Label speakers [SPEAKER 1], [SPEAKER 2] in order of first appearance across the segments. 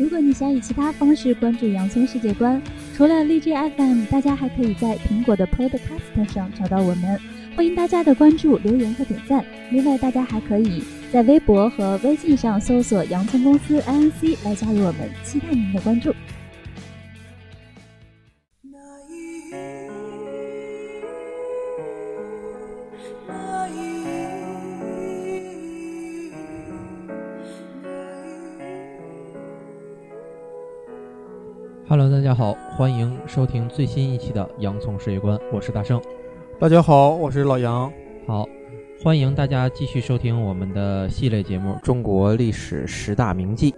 [SPEAKER 1] 如果你想以其他方式关注洋葱世界观，除了荔枝 FM，大家还可以在苹果的 Podcast 上找到我们。欢迎大家的关注、留言和点赞。另外，大家还可以在微博和微信上搜索“洋葱公司 INC” 来加入我们，期待您的关注。
[SPEAKER 2] 家好，欢迎收听最新一期的《洋葱世界观》，我是大圣。
[SPEAKER 3] 大家好，我是老杨。
[SPEAKER 2] 好，欢迎大家继续收听我们的系列节目《中国历史十大名记》。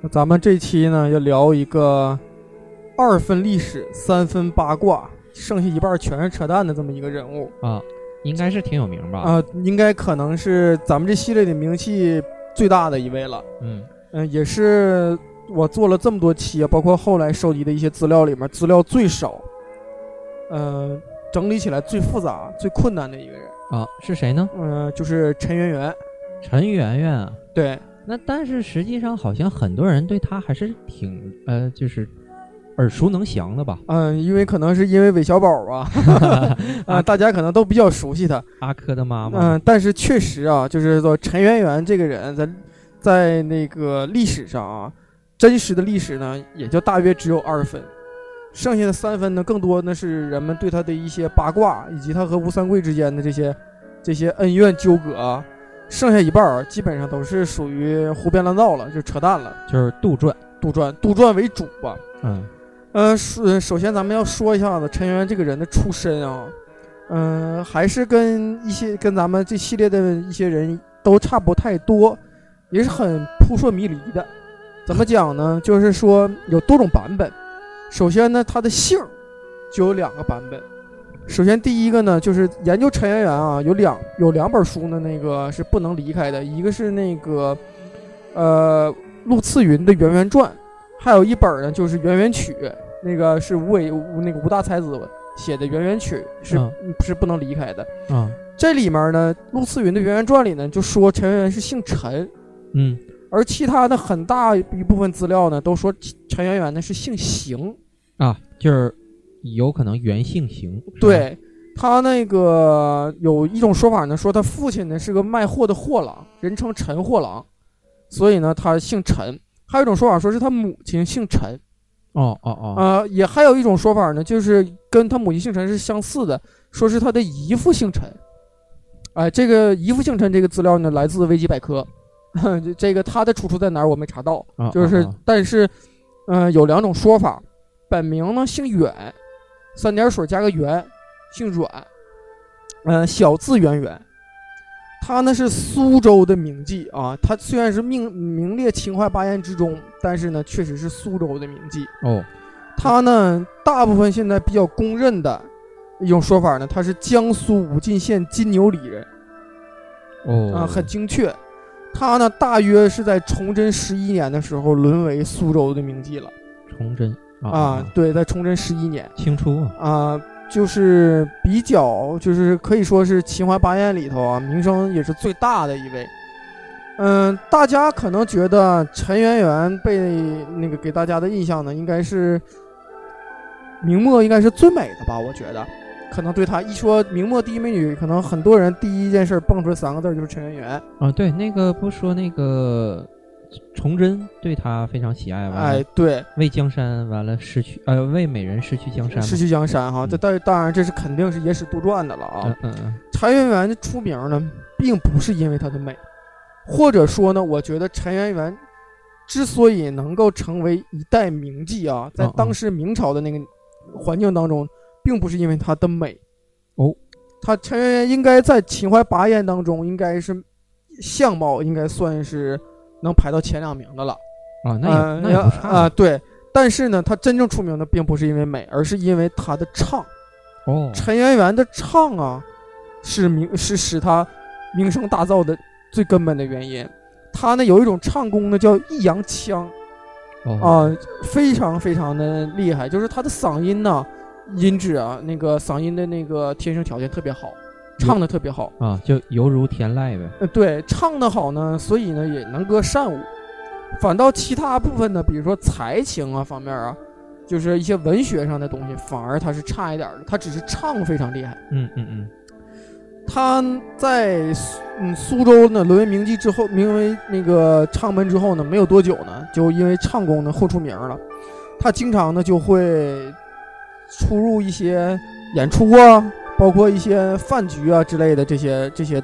[SPEAKER 3] 那咱们这期呢，要聊一个二分历史、三分八卦，剩下一半全是扯淡的这么一个人物
[SPEAKER 2] 啊，应该是挺有名吧？
[SPEAKER 3] 啊，应该可能是咱们这系列的名气最大的一位了。
[SPEAKER 2] 嗯
[SPEAKER 3] 嗯，也是。我做了这么多期，包括后来收集的一些资料里面，资料最少，嗯，整理起来最复杂、最困难的一个人
[SPEAKER 2] 啊，是谁呢？
[SPEAKER 3] 嗯，就是陈圆圆。
[SPEAKER 2] 陈圆圆啊，
[SPEAKER 3] 对。
[SPEAKER 2] 那但是实际上好像很多人对他还是挺呃，就是耳熟能详的吧？
[SPEAKER 3] 嗯，因为可能是因为韦小宝吧，啊，大家可能都比较熟悉他。
[SPEAKER 2] 阿珂的妈妈。
[SPEAKER 3] 嗯，但是确实啊，就是说陈圆圆这个人，在在那个历史上啊。真实的历史呢，也就大约只有二分，剩下的三分呢，更多呢是人们对他的一些八卦，以及他和吴三桂之间的这些这些恩怨纠葛啊。剩下一半儿基本上都是属于胡编乱造了，就扯淡了，
[SPEAKER 2] 就是杜撰、
[SPEAKER 3] 杜撰、杜撰为主吧。
[SPEAKER 2] 嗯，
[SPEAKER 3] 呃，首首先咱们要说一下子陈圆圆这个人的出身啊，嗯，还是跟一些跟咱们这系列的一些人都差不太多，也是很扑朔迷离的。怎么讲呢？就是说有多种版本。首先呢，它的姓就有两个版本。首先第一个呢，就是研究陈圆圆啊，有两有两本书呢，那个是不能离开的。一个是那个呃陆次云的《圆圆传》，还有一本呢就是《圆圆曲》，那个是吴伟那个吴大才子写的《圆圆曲》，是是不能离开的。
[SPEAKER 2] 啊，
[SPEAKER 3] 这里面呢，陆次云的《圆圆传》里呢就说陈圆圆是姓陈。
[SPEAKER 2] 嗯。
[SPEAKER 3] 而其他的很大一部分资料呢，都说陈圆圆呢是姓邢
[SPEAKER 2] 啊，就是有可能原姓邢。
[SPEAKER 3] 对他那个有一种说法呢，说他父亲呢是个卖货的货郎，人称陈货郎，所以呢他姓陈。还有一种说法说是他母亲姓陈。
[SPEAKER 2] 哦哦哦。
[SPEAKER 3] 呃，也还有一种说法呢，就是跟他母亲姓陈是相似的，说是他的姨父姓陈。哎，这个姨父姓陈这个资料呢，来自维基百科。这这个他的出处在哪儿？我没查到，就是，但是，嗯，有两种说法，本名呢姓远，三点水加个圆，姓阮，嗯，小字圆圆，他呢是苏州的名妓啊，他虽然是名名列秦淮八艳之中，但是呢确实是苏州的名妓
[SPEAKER 2] 哦。
[SPEAKER 3] 他呢大部分现在比较公认的一种说法呢，他是江苏武进县金牛里人，
[SPEAKER 2] 哦，
[SPEAKER 3] 啊，很精确。他呢，大约是在崇祯十一年的时候沦为苏州的名妓了。
[SPEAKER 2] 崇祯
[SPEAKER 3] 啊，对，在崇祯十一年，
[SPEAKER 2] 清初
[SPEAKER 3] 啊，就是比较，就是可以说是秦淮八艳里头啊，名声也是最大的一位。嗯，大家可能觉得陈圆圆被那个给大家的印象呢，应该是明末应该是最美的吧？我觉得。可能对他一说明末第一美女，可能很多人第一件事蹦出来三个字就是陈圆圆
[SPEAKER 2] 啊。对，那个不说那个崇祯对她非常喜爱，
[SPEAKER 3] 哎，对，
[SPEAKER 2] 为江山完了失去，呃，为美人失去江山，
[SPEAKER 3] 失去江山哈。这当当然这是肯定是野史杜撰的了啊。
[SPEAKER 2] 嗯嗯嗯。
[SPEAKER 3] 陈圆圆的出名呢，并不是因为她的美，或者说呢，我觉得陈圆圆之所以能够成为一代名妓啊，在当时明朝的那个环境当中。并不是因为她的美，
[SPEAKER 2] 哦，
[SPEAKER 3] 她陈圆圆应该在秦淮八艳当中，应该是相貌应该算是能排到前两名的了
[SPEAKER 2] 啊，那也那也不差
[SPEAKER 3] 啊。对，但是呢，她真正出名的并不是因为美，而是因为她的唱。
[SPEAKER 2] 哦，
[SPEAKER 3] 陈圆圆的唱啊，是名是使她名声大噪的最根本的原因。她呢有一种唱功呢叫抑扬腔，啊，非常非常的厉害，就是他的嗓音呢。音质啊，那个嗓音的那个天生条件特别好，唱的特别好
[SPEAKER 2] 啊，就犹如天籁呗。
[SPEAKER 3] 呃，对，唱的好呢，所以呢也能歌善舞。反倒其他部分呢，比如说才情啊方面啊，就是一些文学上的东西，反而他是差一点的。他只是唱非常厉害。
[SPEAKER 2] 嗯嗯嗯，
[SPEAKER 3] 他在苏嗯苏州呢沦为名妓之后，名为那个唱门之后呢，没有多久呢，就因为唱功呢后出名了。他经常呢就会出入一些演出啊，包括一些饭局啊之类的这些这些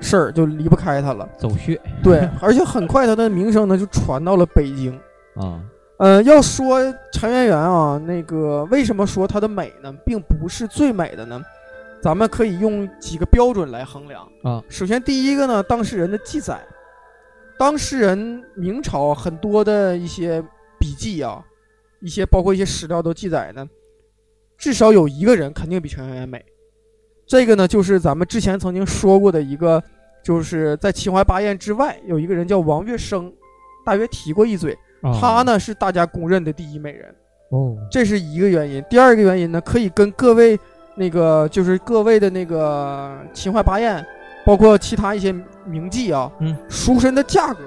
[SPEAKER 3] 事儿，就离不开他了。
[SPEAKER 2] 走穴
[SPEAKER 3] 对，而且很快他的名声呢就传到了北京。
[SPEAKER 2] 啊，
[SPEAKER 3] 呃，要说陈圆圆啊，那个为什么说她的美呢，并不是最美的呢？咱们可以用几个标准来衡量
[SPEAKER 2] 啊。
[SPEAKER 3] 首先，第一个呢，当事人的记载，当事人明朝很多的一些笔记啊，一些包括一些史料都记载呢，至少有一个人肯定比陈圆圆美。这个呢，就是咱们之前曾经说过的一个，就是在秦淮八艳之外，有一个人叫王月生，大约提过一嘴。
[SPEAKER 2] 啊
[SPEAKER 3] 她呢是大家公认的第一美人，
[SPEAKER 2] 哦，
[SPEAKER 3] 这是一个原因。第二个原因呢，可以跟各位那个就是各位的那个秦淮八艳，包括其他一些名妓啊，
[SPEAKER 2] 嗯，
[SPEAKER 3] 赎身的价格，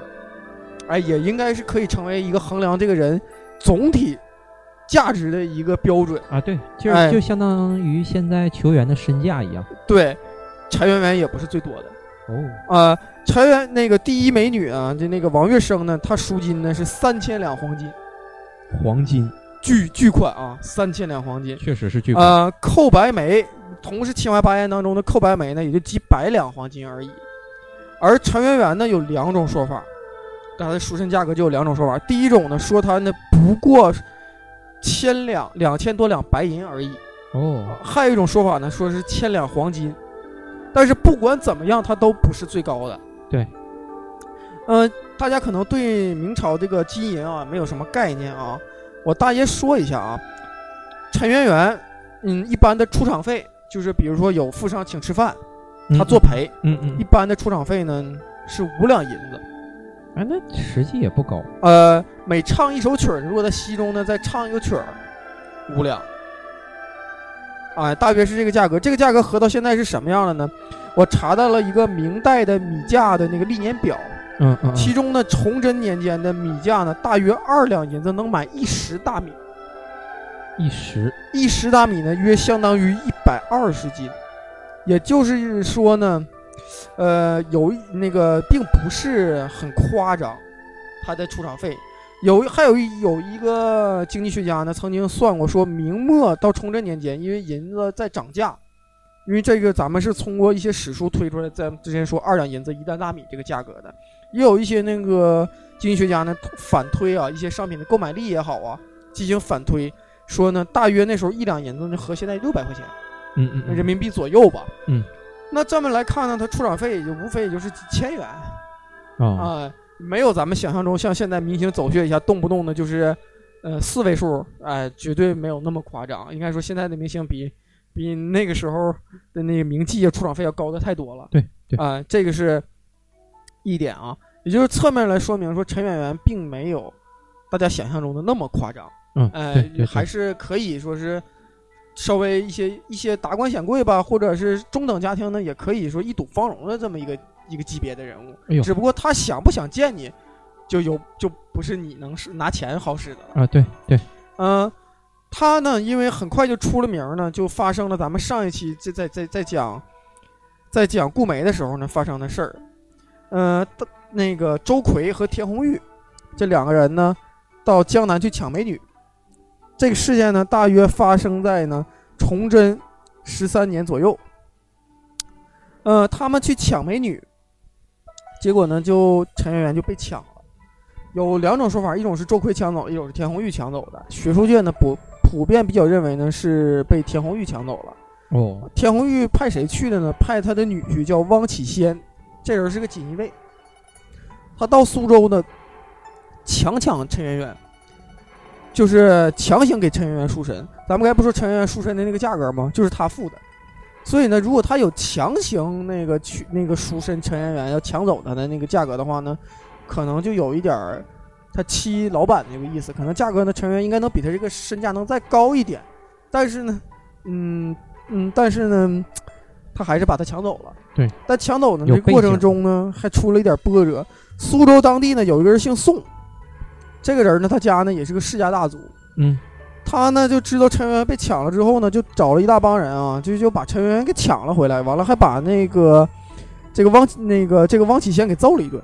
[SPEAKER 3] 哎，也应该是可以成为一个衡量这个人总体价值的一个标准。
[SPEAKER 2] 啊，对，就是
[SPEAKER 3] 哎
[SPEAKER 2] 就相当于现在球员的身价一样。
[SPEAKER 3] 对，柴圆圆也不是最多的。
[SPEAKER 2] 哦，
[SPEAKER 3] 啊，柴圆那个第一美女啊，就那个王月生呢，她赎金呢是三千两黄金，
[SPEAKER 2] 黄金
[SPEAKER 3] 巨巨款啊，三千两黄金。
[SPEAKER 2] 确实是巨款。
[SPEAKER 3] 呃，寇白梅，同是清华八艳当中的寇白梅呢，也就几百两黄金而已。而陈圆圆呢，有两种说法，刚才赎身价格就有两种说法。第一种呢，说她呢不过千两两千多两白银而已；
[SPEAKER 2] 哦，
[SPEAKER 3] 还有一种说法呢，说是千两黄金。但是不管怎么样，它都不是最高的。
[SPEAKER 2] 对。
[SPEAKER 3] 呃，大家可能对明朝这个金银啊没有什么概念啊，我大约说一下啊。陈圆圆，嗯，一般的出场费就是比如说有富商请吃饭，他作陪，
[SPEAKER 2] 嗯嗯
[SPEAKER 3] 一，般的出场费呢是五两银子。
[SPEAKER 2] 哎，那实际也不高。
[SPEAKER 3] 呃，每唱一首曲儿，如果在西中呢再唱一个曲儿，五两。哎，大约是这个价格。这个价格合到现在是什么样的呢？我查到了一个明代的米价的那个历年表，
[SPEAKER 2] 嗯嗯，
[SPEAKER 3] 其中呢，崇祯年间的米价呢，大约二两银子能买一石大米，
[SPEAKER 2] 一石
[SPEAKER 3] 一石大米呢，约相当于一百二十斤，也就是说呢，呃，有那个并不是很夸张，它的出场费。有还有一有一个经济学家呢，曾经算过，说明末到崇祯年间，因为银子在涨价，因为这个咱们是通过一些史书推出来，在之前说二两银子一担大米这个价格的，也有一些那个经济学家呢反推啊，一些商品的购买力也好啊，进行反推，说呢，大约那时候一两银子呢合现在六百块钱
[SPEAKER 2] 嗯嗯嗯
[SPEAKER 3] 人民币左右吧。
[SPEAKER 2] 嗯，
[SPEAKER 3] 那这么来看呢，它出场费也就无非也就是几千元
[SPEAKER 2] 啊
[SPEAKER 3] 啊、没有咱们想象中像现在明星走穴一下，动不动的就是呃四位数，哎、绝对没有那么夸张。应该说现在的明星比比那个时候的那个名气啊出场费要高的太多了。
[SPEAKER 2] 对对
[SPEAKER 3] 啊、这个是一点啊，也就是侧面来说明说陈圆圆并没有大家想象中的那么夸张。
[SPEAKER 2] 嗯，
[SPEAKER 3] 哎、还是可以说是稍微一些一些达官显贵吧，或者是中等家庭呢，也可以说一睹芳容的这么一个一个级别的人物。
[SPEAKER 2] 哎呦
[SPEAKER 3] 只不过他想不想见你，就有就不是你能是拿钱好使的了。
[SPEAKER 2] 啊，对对，
[SPEAKER 3] 嗯、他呢，因为很快就出了名呢，就发生了咱们上一期在在在在讲在讲顾梅的时候呢发生的事儿。呃，那个周奎和田红玉这两个人呢，到江南去抢美女。这个事件呢，大约发生在呢崇祯十三年左右。呃，他们去抢美女，结果呢，就陈圆圆就被抢了。有两种说法，一种是周奎抢走，一种是田红玉抢走的。学术界呢普普遍比较认为呢是被田红玉抢走了。
[SPEAKER 2] 哦，
[SPEAKER 3] 田红玉派谁去的呢？派他的女婿叫汪启先，这人是个锦衣卫。他到苏州呢，强抢陈圆圆，就是强行给陈圆圆赎身。咱们刚才不说陈圆圆赎身的那个价格吗？就是他付的。所以呢，如果他有强行那个去那个赎身陈圆圆要抢走他的那个价格的话呢，可能就有一点儿他欺老板那个意思。可能价格呢，陈圆圆应该能比他这个身价能再高一点，但是呢，嗯嗯，但是呢，他还是把他抢走了。
[SPEAKER 2] 对，
[SPEAKER 3] 但抢走呢，这过程中呢，还出了一点波折。苏州当地呢有一个人姓宋，这个人呢，他家呢也是个世家大族，
[SPEAKER 2] 嗯
[SPEAKER 3] 他呢就知道陈圆圆被抢了之后呢，就找了一大帮人啊，就就把陈圆圆给抢了回来，完了还把那个这个汪那个这个汪启贤给揍了一顿。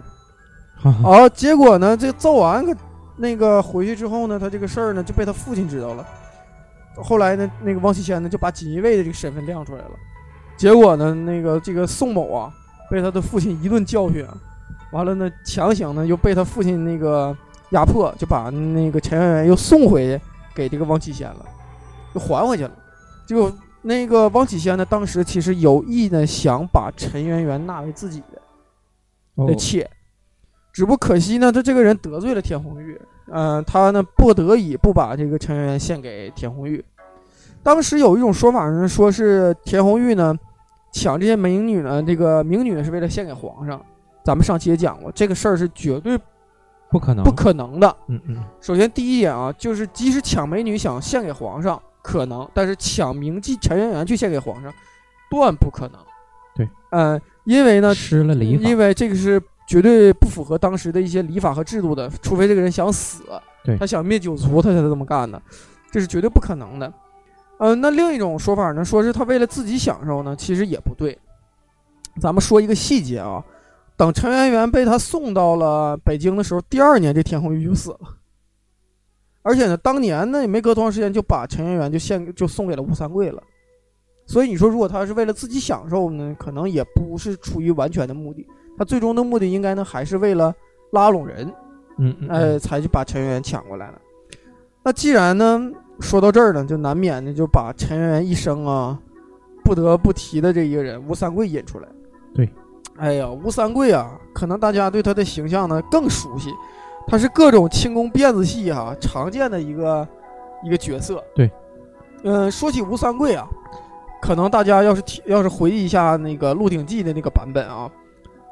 [SPEAKER 2] 哈哈
[SPEAKER 3] 啊，结果呢，这揍完个那个回去之后呢，他这个事儿呢就被他父亲知道了。后来呢，那个汪启贤呢就把锦衣卫的这个身份亮出来了。结果呢，那个这个宋某啊，被他的父亲一顿教训啊，完了呢，强行呢又被他父亲那个压迫，就把那个陈圆圆又送回给这个王启贤了，又还回去了。结果那个王启贤呢，当时其实有意呢想把陈圆圆纳为自己的。
[SPEAKER 2] 哦
[SPEAKER 3] 的妾。只不可惜呢，他这个人得罪了田红玉，嗯、他呢不得已不把这个陈圆圆献给田红玉。当时有一种说法呢，说是田红玉呢抢这些美女呢，这个名女呢是为了献给皇上。咱们上期也讲过，这个事儿是绝对
[SPEAKER 2] 不可能，
[SPEAKER 3] 不可能的。
[SPEAKER 2] 嗯嗯
[SPEAKER 3] 首先第一点啊，就是即使抢美女想献给皇上可能，但是抢名妓陈圆圆去献给皇上，断不可能。
[SPEAKER 2] 对，
[SPEAKER 3] 嗯、因为呢，
[SPEAKER 2] 失了礼法，
[SPEAKER 3] 因为这个是绝对不符合当时的一些礼法和制度的，除非这个人想死，
[SPEAKER 2] 对
[SPEAKER 3] 他想灭九族，他才这么干的，这是绝对不可能的。呃，那另一种说法呢，说是他为了自己享受呢，其实也不对。咱们说一个细节啊，等陈圆圆被他送到了北京的时候，第二年这田红玉就死了，而且呢，当年呢也没隔多长时间就把陈圆圆就献就送给了吴三桂了。所以你说，如果他是为了自己享受呢，可能也不是出于完全的目的。他最终的目的应该呢，还是为了拉拢人，
[SPEAKER 2] 嗯嗯，
[SPEAKER 3] 呃，才去把陈圆圆抢过来了。那既然呢，说到这儿呢，就难免的就把陈圆圆一生啊不得不提的这一个人吴三桂引出来。
[SPEAKER 2] 对，
[SPEAKER 3] 哎呀，吴三桂啊，可能大家对他的形象呢更熟悉，他是各种轻功辫子戏哈、常见的一个一个角色。
[SPEAKER 2] 对，
[SPEAKER 3] 嗯、说起吴三桂啊，可能大家要是提要是回忆一下那个《鹿鼎记》的那个版本啊，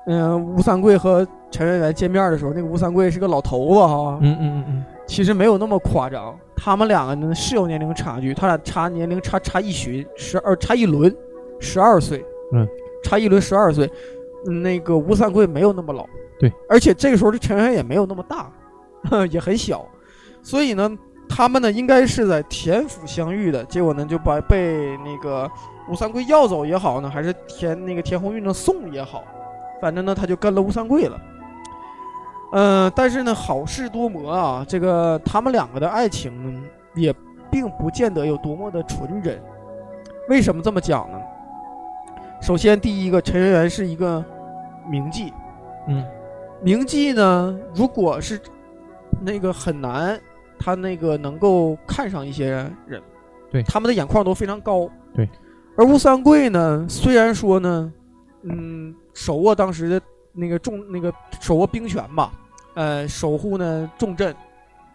[SPEAKER 3] 嗯、吴三桂和陈圆圆见面的时候，那个吴三桂是个老头子哈，
[SPEAKER 2] 嗯嗯嗯嗯，
[SPEAKER 3] 其实没有那么夸张。他们两个呢是有年龄差距，他俩差年龄差差一旬，十二差一轮，十二岁，
[SPEAKER 2] 嗯，
[SPEAKER 3] 差一轮十二岁。嗯那个吴三桂没有那么老，
[SPEAKER 2] 对，
[SPEAKER 3] 而且这个时候的陈圆圆也没有那么大，也很小，所以呢，他们呢应该是在田府相遇的，结果呢就把被那个吴三桂要走也好呢，还是田那个田红玉呢送也好，反正呢他就跟了吴三桂了。嗯、但是呢，好事多磨啊，这个他们两个的爱情呢，也并不见得有多么的纯真。为什么这么讲呢？首先，第一个，陈圆圆是一个名妓，
[SPEAKER 2] 嗯。
[SPEAKER 3] 名妓呢，如果是那个很难，他那个能够看上一些人，
[SPEAKER 2] 对。
[SPEAKER 3] 他们的眼眶都非常高，
[SPEAKER 2] 对。
[SPEAKER 3] 而吴三桂呢，虽然说呢，嗯，手握当时的那个重那个手握兵权吧，呃，守护呢重镇，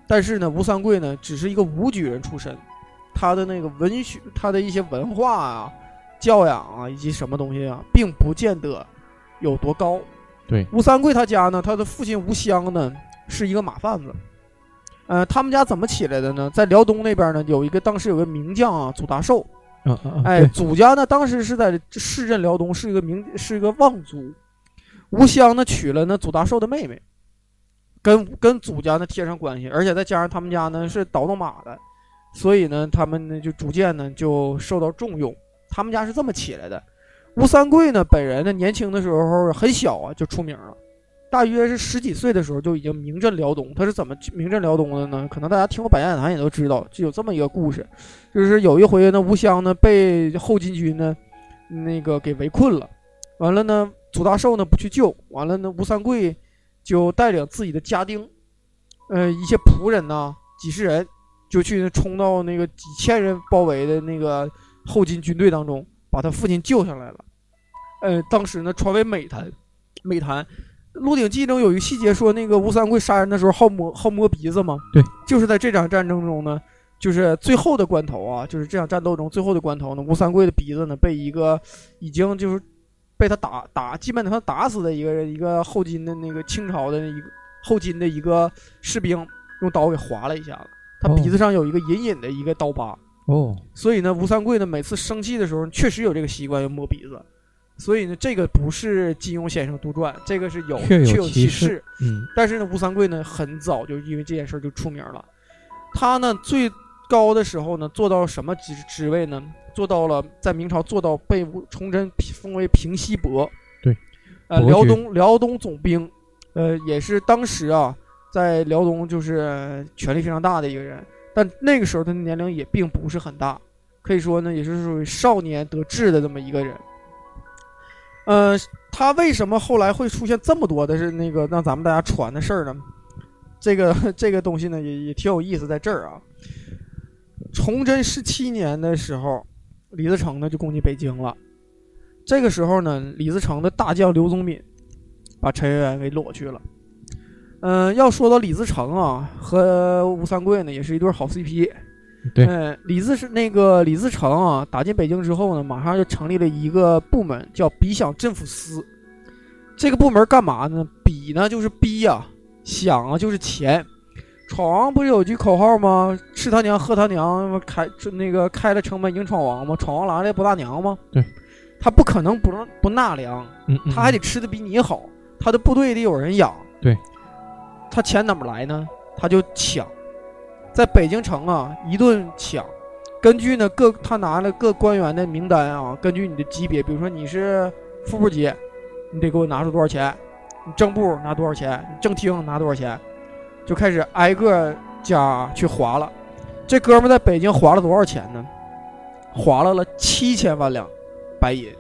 [SPEAKER 3] 但是呢，吴三桂呢只是一个武举人出身，他的那个文学，他的一些文化啊、教养啊以及什么东西啊，并不见得有多高。
[SPEAKER 2] 对，
[SPEAKER 3] 吴三桂他家呢，他的父亲吴襄呢是一个马贩子。呃，他们家怎么起来的呢？在辽东那边呢，有一个当时有个名将啊，祖大寿。
[SPEAKER 2] 嗯嗯，
[SPEAKER 3] 哎，祖家呢当时是在市镇辽东，是一个名是一个望族。吴襄呢娶了那祖大寿的妹妹，跟跟祖家呢贴上关系，而且再加上他们家呢是倒腾马的，所以呢他们呢就逐渐呢就受到重用。他们家是这么起来的。吴三桂呢本人呢年轻的时候很小啊就出名了，大约是十几岁的时候就已经名震辽东。他是怎么名震辽东的呢？可能大家听过《百家讲坛》也都知道，就有这么一个故事。就是有一回呢，吴襄呢被后金军呢那个给围困了，完了呢，祖大寿呢不去救，完了呢，吴三桂就带领自己的家丁，呃，一些仆人呐、几十人，就去冲到那个几千人包围的那个后金军队当中，把他父亲救下来了。呃，当时呢传为美谈，美谈。《鹿鼎记》中有一个细节说，那个吴三桂杀人的时候好摸好摸鼻子嘛，
[SPEAKER 2] 对，
[SPEAKER 3] 就是在这场战争中呢，就是最后的关头啊，就是这场战斗中最后的关头呢，吴三桂的鼻子呢被一个已经就是被他打打，基本上打死的一个人，一个后金的那个清朝的一个后金的一个士兵用刀给划了一下子，他
[SPEAKER 2] 哦。
[SPEAKER 3] 鼻子上有一个隐隐的一个刀疤，
[SPEAKER 2] 哦，
[SPEAKER 3] 所以呢，吴三桂呢每次生气的时候确实有这个习惯要摸鼻子，所以呢，这个不是金庸先生杜撰，这个是有
[SPEAKER 2] 确有
[SPEAKER 3] 有其
[SPEAKER 2] 事。嗯
[SPEAKER 3] 但是呢，吴三桂呢，很早就因为这件事就出名了。他呢最高的时候呢，做到什么职职位呢？做到了在明朝做到被吴崇祯封为平西伯。
[SPEAKER 2] 对，
[SPEAKER 3] 呃，辽东辽东总兵，呃，也是当时啊在辽东就是权力非常大的一个人。但那个时候他的年龄也并不是很大，可以说呢，也是属于少年得志的这么一个人。呃，他为什么后来会出现这么多的是那个让咱们大家传的事儿呢？这个这个东西呢也也挺有意思，在这儿啊。崇祯十七年的时候，李自成呢就攻击北京了。这个时候呢，李自成的大将刘宗敏把陈圆圆给裸去了。嗯、要说到李自成啊，和吴三桂呢也是一对好 CP。
[SPEAKER 2] 对
[SPEAKER 3] 嗯，李自是那个李自成啊，打进北京之后呢，马上就成立了一个部门，叫比饷镇抚司。这个部门干嘛呢？比呢就是逼呀、饷啊就是钱。闯王不是有句口号吗？吃他娘，喝他娘，开那个开了城门迎闯王吗？闯王来了不纳粮吗？
[SPEAKER 2] 对，
[SPEAKER 3] 他不可能不让不纳粮，
[SPEAKER 2] 嗯，嗯
[SPEAKER 3] 他还得吃的比你好，他的部队得有人养。
[SPEAKER 2] 对，
[SPEAKER 3] 他钱哪么来呢？他就抢，在北京城啊一顿抢。根据呢各他拿了各官员的名单啊，根据你的级别，比如说你是副部级，你得给我拿出多少钱；你正部拿多少钱；你正厅拿多少钱，就开始挨个家去划了。这哥们在北京划了多少钱呢？划了了七千万两白银。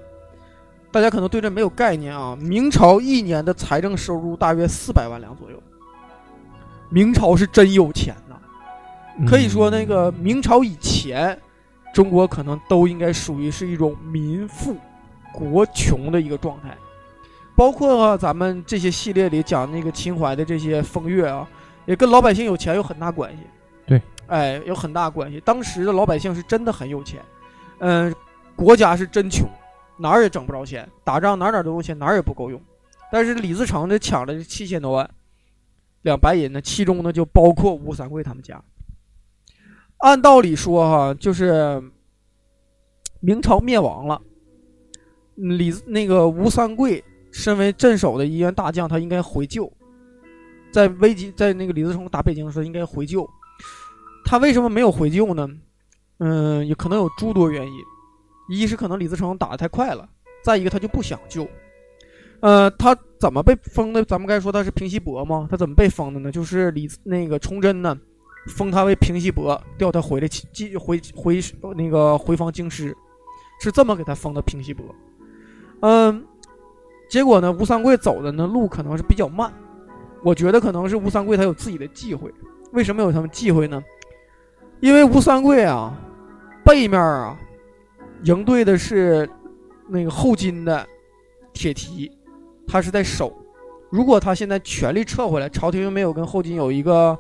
[SPEAKER 3] 大家可能对这没有概念啊。明朝一年的财政收入大约四百万两左右。明朝是真有钱呐，
[SPEAKER 2] 嗯
[SPEAKER 3] 可以说那个明朝以前，中国可能都应该属于是一种民富国穷的一个状态。包括啊，咱们这些系列里讲那个秦淮的这些风月啊，也跟老百姓有钱有很大关系。
[SPEAKER 2] 对，
[SPEAKER 3] 哎，有很大关系。当时的老百姓是真的很有钱，嗯、国家是真穷，哪儿也挣不着钱，打仗哪儿哪儿都用钱，哪儿也不够用。但是李自成呢抢了七千多万两白银呢，其中呢就包括吴三桂他们家。按道理说哈，就是明朝灭亡了，李那个吴三桂身为镇守的一员大将，他应该回救，在危急在那个李自成打北京的时候应该回救，他为什么没有回救呢？嗯，也可能有诸多原因，一是可能李自成打的太快了，再一个他就不想救。呃，他怎么被封的？咱们该说他是平西伯吗？他怎么被封的呢？就是李那个崇祯呢，封他为平西伯，调他回来继回回那个回防京师，是这么给他封的平西伯。嗯，结果呢，吴三桂走的呢路可能是比较慢，我觉得可能是吴三桂他有自己的忌讳。为什么有他们忌讳呢？因为吴三桂啊，背面啊迎对的是那个后金的铁蹄，他是在守。如果他现在全力撤回来，朝廷又没有跟后金有一个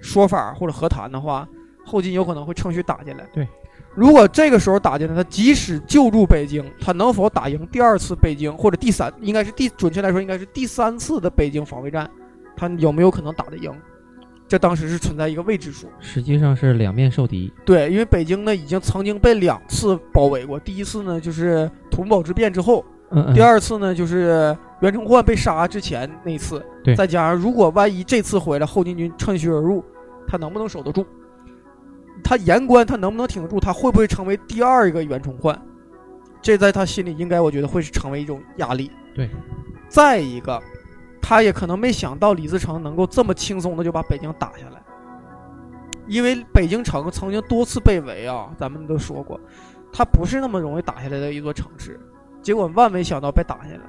[SPEAKER 3] 说法或者和谈的话，后金有可能会趁虚打进来。
[SPEAKER 2] 对，
[SPEAKER 3] 如果这个时候打进来，他即使救助北京，他能否打赢第二次北京或者第三，应该是第准确来说应该是第三次的北京防卫战，他有没有可能打得赢？这当时是存在一个未知数。
[SPEAKER 2] 实际上是两面受敌。
[SPEAKER 3] 对，因为北京呢已经曾经被两次包围过，第一次呢就是土木堡之变之后，第二次呢就是袁崇焕被杀之前那次，
[SPEAKER 2] 对
[SPEAKER 3] 再加上如果万一这次回来后金军趁虚而入，他能不能守得住？他言关他能不能挺得住？他会不会成为第二个袁崇焕？这在他心里应该我觉得会是成为一种压力。
[SPEAKER 2] 对，
[SPEAKER 3] 再一个，他也可能没想到李自成能够这么轻松的就把北京打下来，因为北京城曾经多次被围啊，咱们都说过，它不是那么容易打下来的一座城市。结果万没想到被打下来，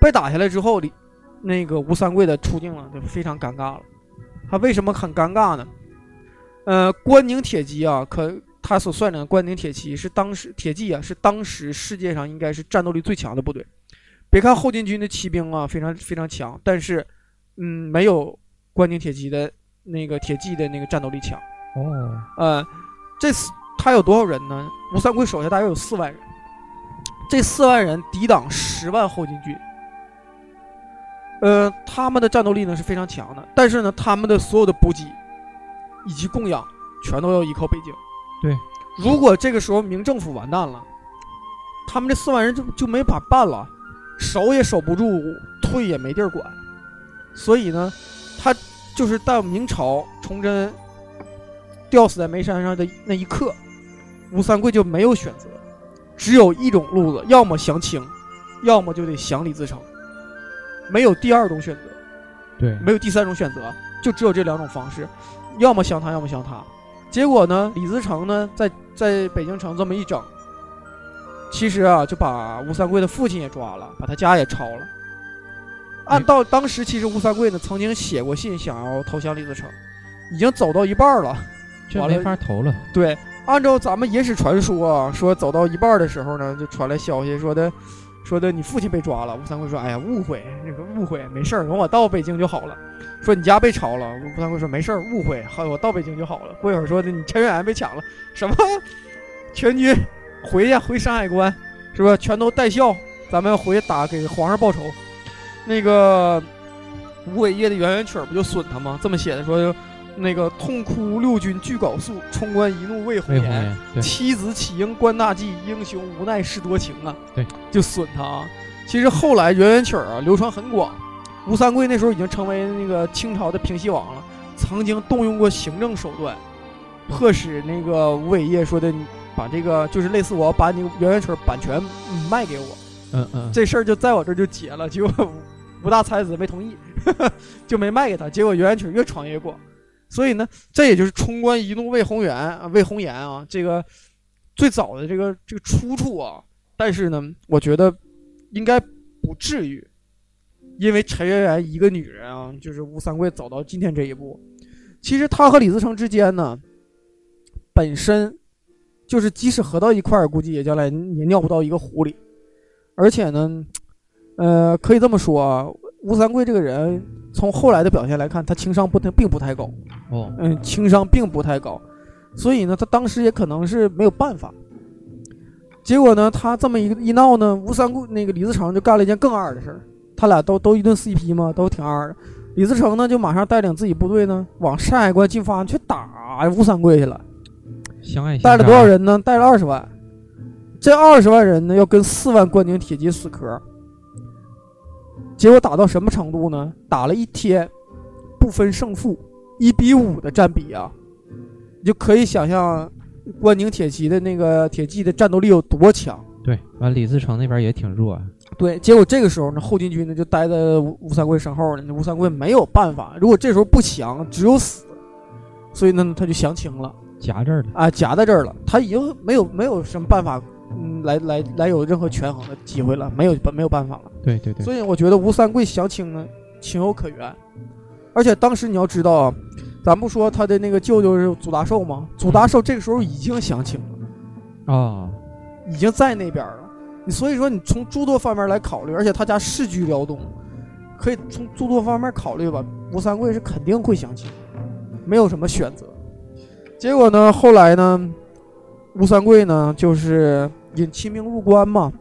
[SPEAKER 3] 被打下来之后，李那个吴三桂的处境呢就非常尴尬了。他为什么很尴尬呢？呃，关宁铁骑啊，可他所率领的关宁铁骑是当时铁骑啊，是当时世界上应该是战斗力最强的部队。别看后金军的骑兵啊非常非常强，但是嗯，没有关宁铁骑的那个铁骑的那个战斗力强。
[SPEAKER 2] 哦，
[SPEAKER 3] 呃，这次他有多少人呢？吴三桂手下大约有四万人，这四万人抵挡十万后金军。呃，他们的战斗力呢是非常强的，但是呢，他们的所有的补给以及供养全都要依靠北京。
[SPEAKER 2] 对，
[SPEAKER 3] 如果这个时候明政府完蛋了，他们这四万人就就没法办了。守也守不住，退也没地儿管，所以呢，他就是到明朝崇祯吊死在煤山上的那一刻，吴三桂就没有选择，只有一种路子，要么降清，要么就得降李自成，没有第二种选择。
[SPEAKER 2] 对，
[SPEAKER 3] 没有第三种选择，就只有这两种方式，要么降他，要么降他。结果呢，李自成呢，在在北京城这么一整，其实啊，就把吴三桂的父亲也抓了，把他家也抄了。按到当时，其实吴三桂呢曾经写过信，想要投降李自成，已经走到一半了。
[SPEAKER 2] 这没法投了。
[SPEAKER 3] 对，按照咱们野史传说啊，说走到一半的时候呢，就传来消息说的，说的你父亲被抓了。吴三桂说：“哎呀，误会，这个误会，没事儿，等我到北京就好了。”说你家被抄了。吴三桂说：“没事儿，误会，好，我到北京就好了。”过一会儿说的你陈元被抢了，什么？全军回去回山海关，是吧？全都带孝，咱们回打给皇上报仇。那个吴伟业的圆圆曲不就损他吗？这么写的说。那个痛哭六军俱缟素，冲冠一怒为红颜。妻子岂应关大计，英雄无奈是多情啊！
[SPEAKER 2] 对，
[SPEAKER 3] 就损他啊。其实后来圆圆曲儿啊流传很广，吴三桂那时候已经成为那个清朝的平西王了，曾经动用过行政手段，迫使那个吴伟业说的，把这个就是类似我要把你圆圆曲儿版权嗯卖给我，
[SPEAKER 2] 嗯嗯，
[SPEAKER 3] 这事儿就在我这儿就结了。结果吴大才子没同意，就没卖给他。结果圆圆曲儿越传越广。所以呢，这也就是冲冠一怒为红颜啊，为红颜啊，这个最早的这个这个出处啊。但是呢，我觉得应该不至于，因为陈圆圆一个女人啊，就是吴三桂走到今天这一步。其实他和李自成之间呢，本身就是即使合到一块儿，估计也将来也尿不到一个壶里。而且呢，呃，可以这么说啊，吴三桂这个人。从后来的表现来看，他情商不太，并不太高。
[SPEAKER 2] 哦，
[SPEAKER 3] 嗯，情商并不太高，所以呢，他当时也可能是没有办法。结果呢，他这么一一闹呢，吴三桂那个李自成就干了一件更二的事儿。他俩都都一顿 CP 嘛，都挺二的。李自成呢，就马上带领自己部队呢，往山海关进发去打吴三桂去了。
[SPEAKER 2] 相爱
[SPEAKER 3] 带了多少人呢？带了二十万。这二十万人呢，要跟四万关宁铁骑死磕。结果打到什么程度呢？打了一天，不分胜负，一比五的占比啊，你就可以想象关宁铁骑的那个铁骑的战斗力有多强。
[SPEAKER 2] 对，完李自成那边也挺弱啊。
[SPEAKER 3] 对，结果这个时候呢，后金军呢就待在吴吴三桂身后呢，吴三桂没有办法，如果这时候不降，只有死，所以呢，他就降清了，
[SPEAKER 2] 夹这儿了
[SPEAKER 3] 啊，夹在这儿了，他已经没有没有什么办法。嗯，来来来，有任何权衡的机会了？没有，没有办法了。
[SPEAKER 2] 对对对。
[SPEAKER 3] 所以我觉得吴三桂降清呢，情有可原。而且当时你要知道啊，咱不说他的那个舅舅是祖大寿吗？祖大寿这个时候已经降清了
[SPEAKER 2] 啊，
[SPEAKER 3] 已经在那边了。你所以说，你从诸多方面来考虑，而且他家世居辽东，可以从诸多方面考虑吧。吴三桂是肯定会降清，没有什么选择。结果呢，后来呢，吴三桂呢，就是。引清兵入关嘛，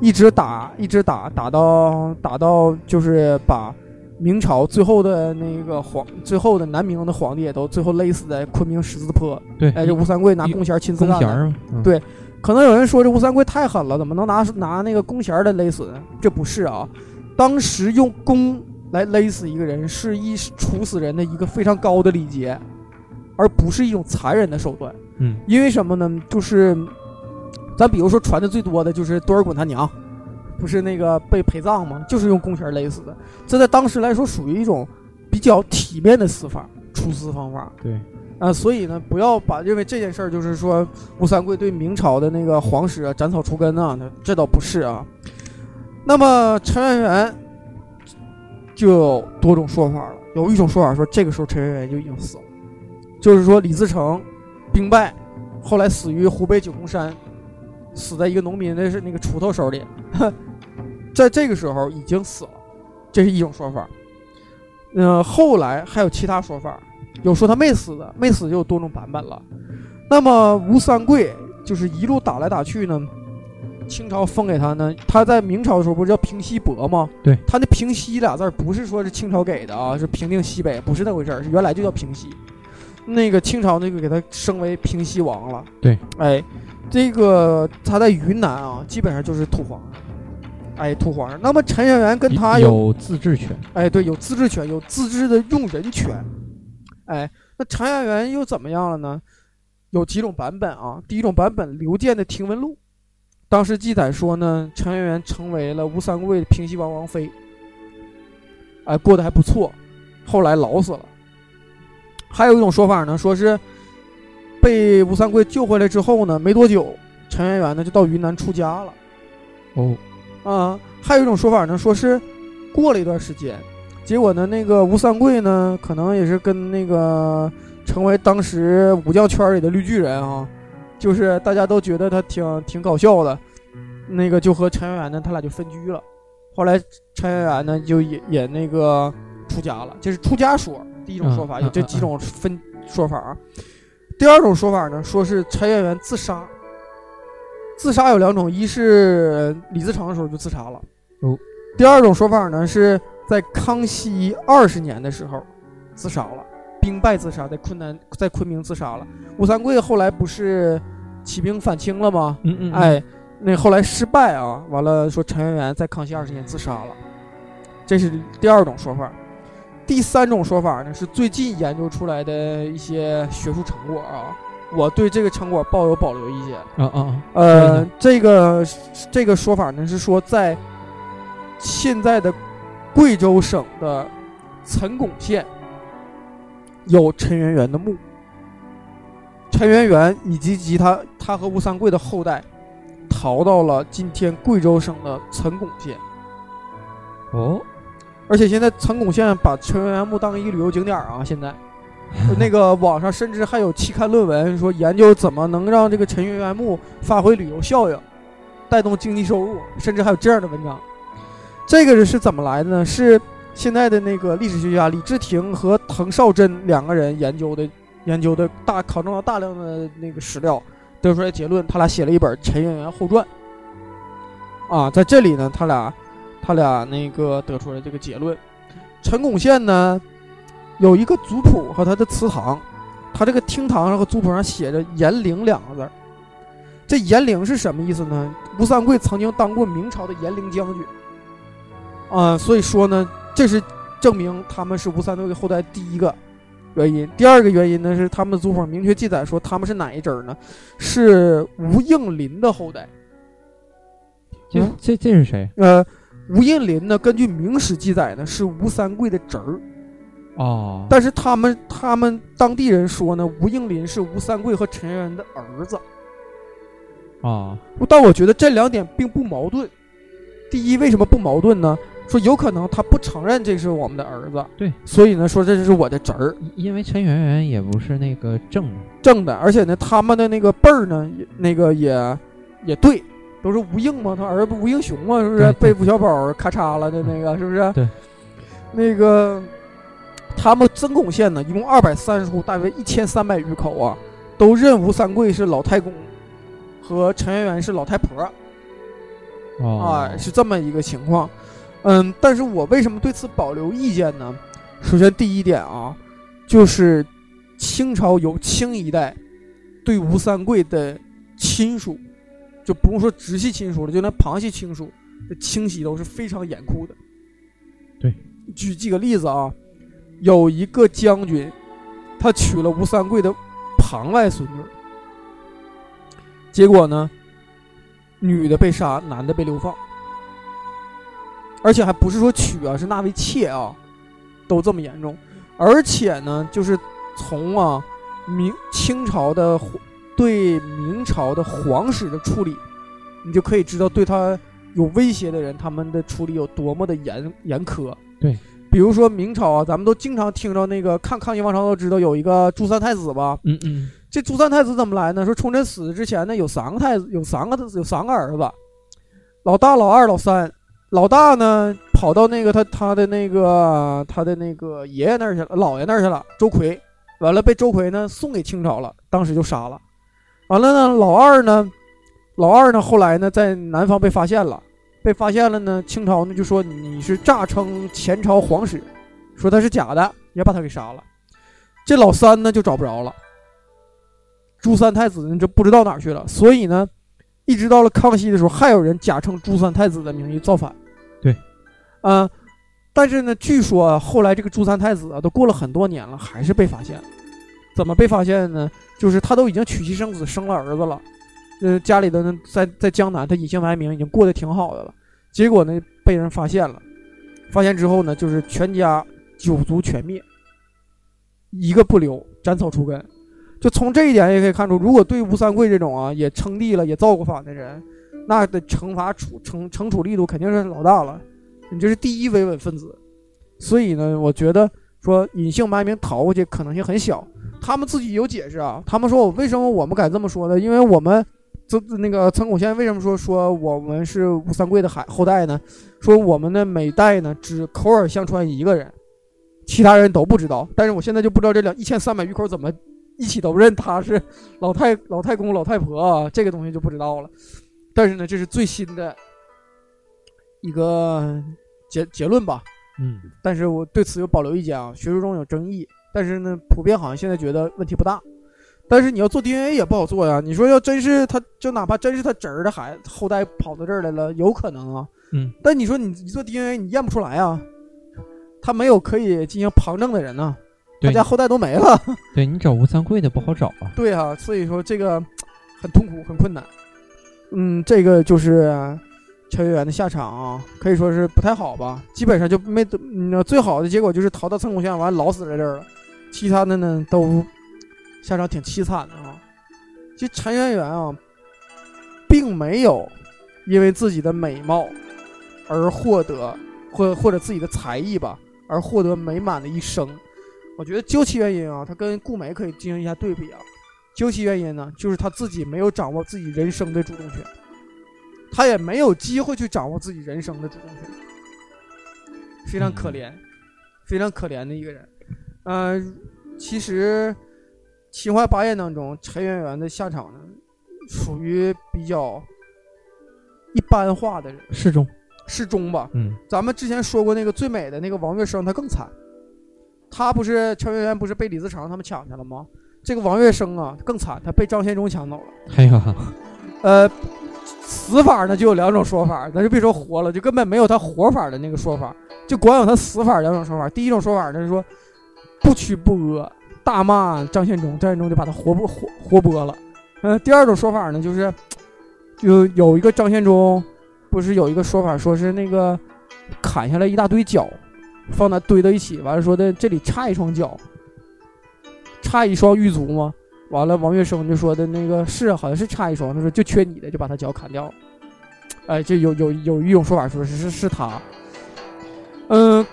[SPEAKER 3] 一直打，一直打，打到打到就是把明朝最后的那个皇，最后的南明的皇帝也都最后勒死在昆明十字坡。
[SPEAKER 2] 对，
[SPEAKER 3] 哎，这吴三桂拿弓弦亲自干
[SPEAKER 2] 的。
[SPEAKER 3] 对，可能有人说这吴三桂太狠了，怎么能拿拿那个弓弦来勒死呢？这不是啊，当时用弓来勒死一个人是一处死人的一个非常高的礼节，而不是一种残忍的手段。
[SPEAKER 2] 嗯，
[SPEAKER 3] 因为什么呢？就是。咱比如说传的最多的就是多尔衮他娘，不是那个被陪葬吗？就是用弓弦勒死的。这在当时来说属于一种比较体面的死法，处死方法。
[SPEAKER 2] 对，
[SPEAKER 3] 啊，所以呢，不要把认为这件事儿就是说吴三桂对明朝的那个皇室啊斩草除根啊，这倒不是啊。那么陈圆圆就有多种说法了，有一种说法说这个时候陈圆圆就已经死了，就是说李自成兵败，后来死于湖北九宫山。死在一个农民的是那个锄头手里，在这个时候已经死了，这是一种说法。嗯，后来还有其他说法，有说他没死的，没死就有多种版本了。那么吴三桂就是一路打来打去呢，清朝封给他呢，他在明朝的时候不是叫平西伯吗？
[SPEAKER 2] 对，
[SPEAKER 3] 他那平西俩字不是说是清朝给的啊，是平定西北，不是那回事儿，是原来就叫平西。那个清朝那个给他升为平西王了。
[SPEAKER 2] 对，
[SPEAKER 3] 哎。这个他在云南啊，基本上就是土皇，哎，土皇上。那么陈圆圆跟他有，
[SPEAKER 2] 有自治权，
[SPEAKER 3] 哎，对，有自治权，有自治的用人权。哎，那陈圆圆又怎么样了呢？有几种版本啊？第一种版本，刘建的听闻录，当时记载说呢，陈圆圆成为了吴三桂的平西王王妃，哎，过得还不错，后来老死了。还有一种说法呢，说是被吴三桂救回来之后呢，没多久，陈圆圆呢就到云南出家了。
[SPEAKER 2] 哦，
[SPEAKER 3] 啊，还有一种说法呢，说是过了一段时间，结果呢，那个吴三桂呢，可能也是跟那个成为当时武将圈里的绿巨人啊，就是大家都觉得他挺挺搞笑的，那个就和陈圆圆呢，他俩就分居了。后来陈圆圆呢，就也也那个出家了，这是出家说。第一种说法
[SPEAKER 2] 嗯
[SPEAKER 3] 有这几种分说法啊。第二种说法呢，说是陈圆圆自杀。自杀有两种，一是李自成的时候就自杀了。
[SPEAKER 2] 哦。
[SPEAKER 3] 第二种说法呢，是在康熙二十年的时候自杀了，兵败自杀，在昆南在昆明自杀了。吴三桂后来不是起兵反清了吗？
[SPEAKER 2] 嗯嗯，嗯，
[SPEAKER 3] 哎，那后来失败啊，完了说陈圆圆在康熙二十年自杀了，这是第二种说法。第三种说法呢，是最近研究出来的一些学术成果啊，我对这个成果抱有保留意见。
[SPEAKER 2] 啊啊啊，
[SPEAKER 3] 呃
[SPEAKER 2] 嗯，
[SPEAKER 3] 这个这个说法呢是说在现在的贵州省的岑巩县有陈圆圆的墓，陈圆圆以及及他他和吴三桂的后代逃到了今天贵州省的岑巩县，
[SPEAKER 2] 哦，
[SPEAKER 3] 而且现在岑巩县把陈圆圆墓当一个旅游景点啊，现在。那个网上甚至还有期刊论文说研究怎么能让这个陈圆圆墓发挥旅游效应，带动经济收入，甚至还有这样的文章。这个是怎么来的呢？是现在的那个历史学家李治廷和滕绍珍两个人研究的，研究的大考证了大量的那个史料，得出来结论，他俩写了一本《陈圆圆后传》。啊，在这里呢，他俩他俩那个得出来这个结论，陈巩县呢。有一个族谱和他的祠堂，他这个厅堂上和族谱上写着“延陵”两个字儿。这延陵是什么意思呢？吴三桂曾经当过明朝的延陵将军，啊、所以说呢，这是证明他们是吴三桂的后代第一个原因。第二个原因呢是他们的族谱明确记载说他们是哪一支儿呢？是吴应麟的后代。
[SPEAKER 2] 这
[SPEAKER 3] 嗯
[SPEAKER 2] 这这是谁？
[SPEAKER 3] 呃，吴应麟呢，根据明史记载呢是吴三桂的侄儿。
[SPEAKER 2] 哦，
[SPEAKER 3] 但是他们他们当地人说呢，吴应麟是吴三桂和陈圆圆的儿子。
[SPEAKER 2] 啊，
[SPEAKER 3] 但我觉得这两点并不矛盾。第一，为什么不矛盾呢？说有可能他不承认这是我们的儿子，
[SPEAKER 2] 对，
[SPEAKER 3] 所以呢说这是我的侄儿
[SPEAKER 2] 因因为陈圆圆也不是那个正，
[SPEAKER 3] 正的，而且呢他们的那个辈儿呢，也那个也也对，都是吴应嘛，他儿子不吴应熊嘛，是不是被吴小宝咔嚓了的那个，是不是？
[SPEAKER 2] 对，
[SPEAKER 3] 那个他们曾巩县呢，一共二百三十户，大约一千三百余口啊，都认吴三桂是老太公，和陈圆圆是老太婆。
[SPEAKER 2] 哦，
[SPEAKER 3] 啊，是这么一个情况。嗯，但是我为什么对此保留意见呢？首先第一点啊，就是清朝有清一代对吴三桂的亲属，就不用说直系亲属了，就连旁系亲属的清洗都是非常严酷的。
[SPEAKER 2] 对，
[SPEAKER 3] 举几个例子啊，有一个将军，他娶了吴三桂的旁外孙女，结果呢，女的被杀，男的被流放，而且还不是说娶啊，是纳为妾啊，都这么严重。而且呢，就是从啊明清朝的皇对明朝的皇室的处理，你就可以知道对他有威胁的人，他们的处理有多么的严严苛。
[SPEAKER 2] 对，
[SPEAKER 3] 比如说明朝啊，咱们都经常听着那个看抗议王朝都知道有一个朱三太子吧，
[SPEAKER 2] 嗯嗯，
[SPEAKER 3] 这朱三太子怎么来呢？说崇祯死之前呢，有三个太子，有三个有三个儿子，老大、老二、老三。老大呢，跑到那个他他的那个他的那个爷爷那儿去了，姥爷那儿去了，周奎。完了被周奎呢送给清朝了，当时就杀了。完了呢，老二呢，老二呢后来呢在南方被发现了，被发现了呢，清朝呢就说你是诈称前朝皇室，说他是假的，也把他给杀了。这老三呢就找不着了。朱三太子呢就不知道哪去了，所以呢，一直到了康熙的时候，还有人假称朱三太子的名义造反。
[SPEAKER 2] 对，
[SPEAKER 3] 啊、但是呢，据说啊后来这个朱三太子啊，都过了很多年了，还是被发现了。怎么被发现呢？就是他都已经娶妻生子，生了儿子了，呃，家里的呢在在江南，他隐姓埋名，已经过得挺好的了。结果呢，被人发现了，发现之后呢，就是全家九族全灭，一个不留，斩草除根。就从这一点也可以看出，如果对吴三桂这种啊也称帝了、也造过反的人，那的惩罚处惩惩处力度肯定是老大了。你这是第一维稳分子，所以呢，我觉得说隐姓埋名逃过去可能性很小。他们自己有解释啊，他们说我为什么我们敢这么说呢？因为我们这那个曾巩宪为什么说说我们是吴三桂的海后代呢？说我们的每代呢只口耳相传一个人，其他人都不知道。但是我现在就不知道这两一千三百余口怎么一起都认他是老太老太公老太婆啊，这个东西就不知道了。但是呢，这是最新的一个结结论吧。
[SPEAKER 2] 嗯，
[SPEAKER 3] 但是我对此有保留意见啊，学术中有争议。但是呢，普遍好像现在觉得问题不大。但是你要做 DNA 也不好做呀。你说要真是他，就哪怕真是他侄儿的孩子后代跑到这儿来了，有可能啊。
[SPEAKER 2] 嗯。
[SPEAKER 3] 但你说你你做 DNA 你验不出来啊，他没有可以进行旁证的人呢、他家后代都没了。
[SPEAKER 2] 对你找吴三桂的不好找啊。
[SPEAKER 3] 对啊，所以说这个很痛苦，很困难。嗯，这个就是乔月圆的下场啊，可以说是不太好吧，基本上就没，嗯，最好的结果就是逃到曾巩县，完老死在这儿了，其他的呢都下场挺凄惨的啊。其实陈圆圆啊，并没有因为自己的美貌而获得，或或者自己的才艺吧，而获得美满的一生。我觉得究其原因啊，他跟顾美可以进行一下对比啊。究其原因呢，就是他自己没有掌握自己人生的主动权，他也没有机会去掌握自己人生的主动权，非常可怜，非常可怜的一个人。嗯、其实《秦淮八艳》当中，陈圆圆的下场呢，属于比较一般化的人，
[SPEAKER 2] 适中。
[SPEAKER 3] 适中吧。
[SPEAKER 2] 嗯
[SPEAKER 3] 咱们之前说过那个最美的那个王月生，他更惨。他不是陈圆圆不是被李自成他们抢去了吗？这个王月生啊更惨，他被张献忠抢走了。
[SPEAKER 2] 哎呀，
[SPEAKER 3] 呃，死法呢就有两种说法，咱就别说活了，就根本没有他活法的那个说法，就光有他死法两种说法。第一种说法呢是说不屈不阿，大骂张献忠，张献忠就把他活剥活活剥了。呃，第二种说法呢就是就有一个张献忠，不是有一个说法说是那个砍下来一大堆脚，放那堆到一起，完了说的这里差一双脚，差一双玉足吗？完了，王月生就说的那个是好像是差一双，他说就缺你的，就把他脚砍掉了。哎，这有有有一种说法说是是是他，嗯，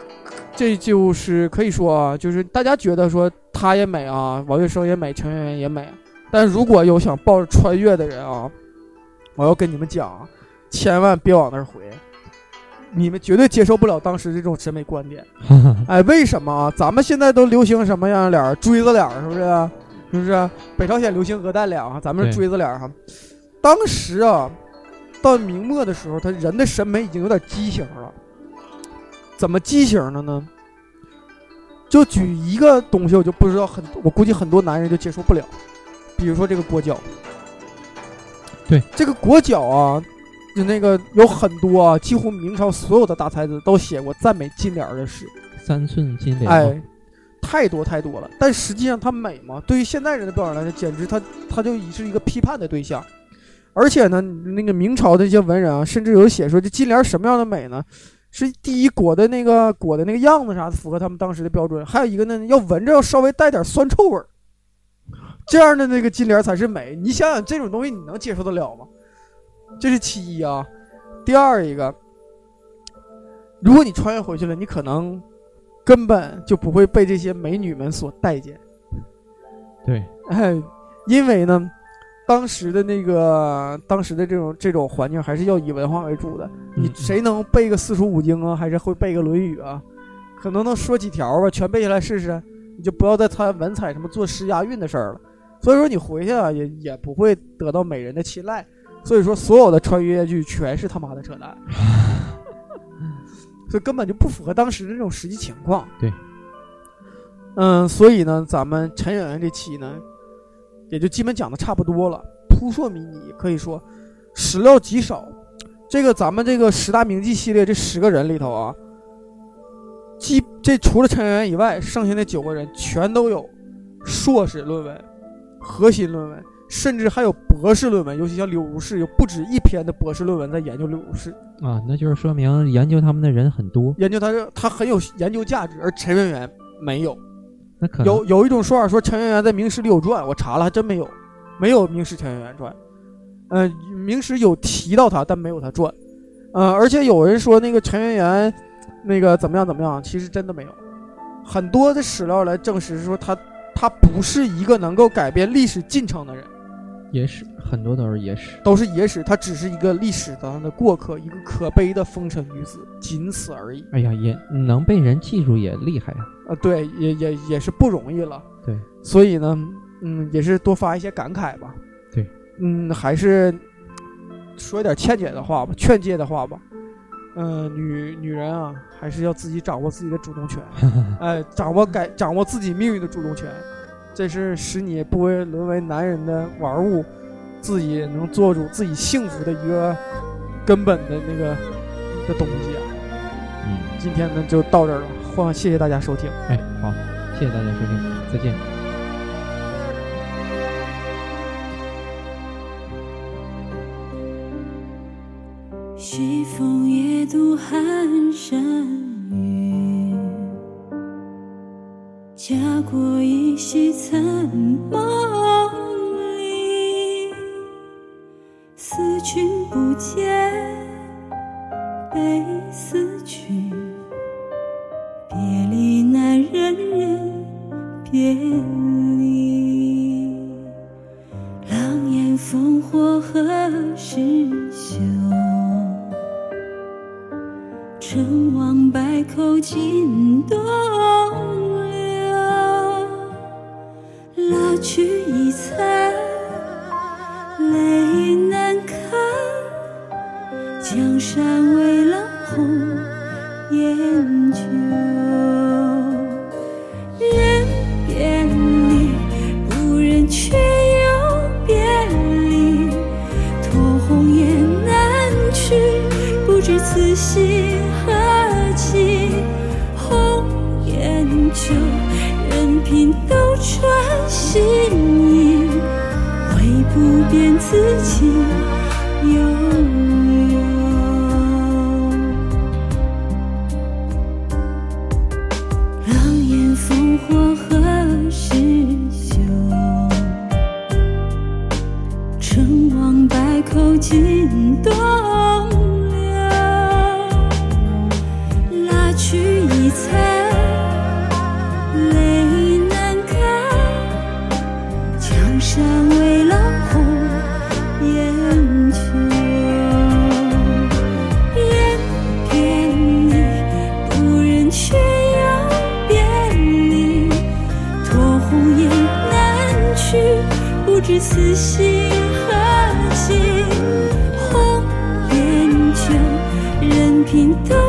[SPEAKER 3] 这就是可以说啊，就是大家觉得说她也美啊，王月生也美，陈圆圆也美，但如果有想抱着穿越的人啊，我要跟你们讲啊，千万别往那儿回，你们绝对接受不了当时这种审美观点。哎，为什么啊？咱们现在都流行什么样的脸儿？锥子脸儿是不是？是不是？北朝鲜流行鹅蛋脸啊，咱们是锥子脸儿哈。当时啊，到明末的时候，他人的审美已经有点畸形了。怎么畸形的呢？就举一个东西，我就不知道很，我估计很多男人就接受不了。比如说这个裹脚，
[SPEAKER 2] 对
[SPEAKER 3] 这个裹脚啊，就那个有很多啊，几乎明朝所有的大才子都写过赞美金莲儿的诗。
[SPEAKER 2] 三寸金莲。
[SPEAKER 3] 哎，太多太多了。但实际上它美吗？对于现代人的标准来说，简直它它就已是一个批判的对象。而且呢，那个明朝的一些文人啊，甚至有写说这金莲什么样的美呢？是第一裹的那个裹的那个样子啥的符合他们当时的标准，还有一个呢，要闻着要稍微带点酸臭味儿，这样的那个金莲才是美。你想想这种东西你能接受得了吗？这是其一啊。第二一个，如果你穿越回去了，你可能根本就不会被这些美女们所待见。
[SPEAKER 2] 对，
[SPEAKER 3] 哎，因为呢，当时的那个当时的这种这种环境还是要以文化为主的。你
[SPEAKER 2] 嗯
[SPEAKER 3] 谁能背个四书五经啊，还是会背个《论语》啊？可能能说几条吧，全背下来试试。你就不要再谈文采什么作诗押韵的事儿了。所以说你回去啊，也也不会得到美人的青睐。所以说所有的穿越剧全是他妈的扯淡，所以根本就不符合当时的这种实际情况。
[SPEAKER 2] 对，
[SPEAKER 3] 嗯，所以呢，咱们陈圆圆这期呢，也就基本讲的差不多了，扑朔迷离，可以说，史料极少。这个咱们这个十大名妓系列这十个人里头啊，基这除了陈圆圆以外，剩下那九个人全都有硕士论文、核心论文，甚至还有博士论文。尤其像柳如是，有不止一篇的博士论文在研究柳如是，
[SPEAKER 2] 啊，那就是说明研究他们的人很多。
[SPEAKER 3] 研究他这他很有研究价值，而陈圆圆没有。
[SPEAKER 2] 那可
[SPEAKER 3] 有有一种说法说陈圆圆在明史里有传，我查了还真没有，没有明史陈圆圆传。嗯、明史有提到他，但没有他传。嗯、而且有人说那个陈圆圆那个怎么样怎么样，其实真的没有。很多的史料来证实说他他不是一个能够改变历史进程的人，
[SPEAKER 2] 野史很多都是野史。
[SPEAKER 3] 都是野史，他只是一个历史上的过客，一个可悲的风尘女子，仅此而已。
[SPEAKER 2] 哎呀，也能被人记住也厉害呀、
[SPEAKER 3] 啊，对，也也也是不容易了。
[SPEAKER 2] 对，
[SPEAKER 3] 所以呢，嗯，也是多发一些感慨吧。
[SPEAKER 2] 对，
[SPEAKER 3] 嗯，还是说一点劝解的话吧，劝诫的话吧。嗯、女女人啊，还是要自己掌握自己的主动权，哎，掌握改掌握自己命运的主动权，这是使你不会沦为男人的玩物，自己能做主自己幸福的一个根本的那个的东西啊。
[SPEAKER 2] 嗯，
[SPEAKER 3] 今天呢就到这儿了，欢谢谢大家收听。
[SPEAKER 2] 哎，好，谢谢大家收听，再见。
[SPEAKER 4] 西风夜渡寒山家国依稀残梦里。思君不见，悲思君。别离难忍忍别离。狼烟烽火何时休？成王败寇尽东去一残，泪难干。江山未老红颜任凭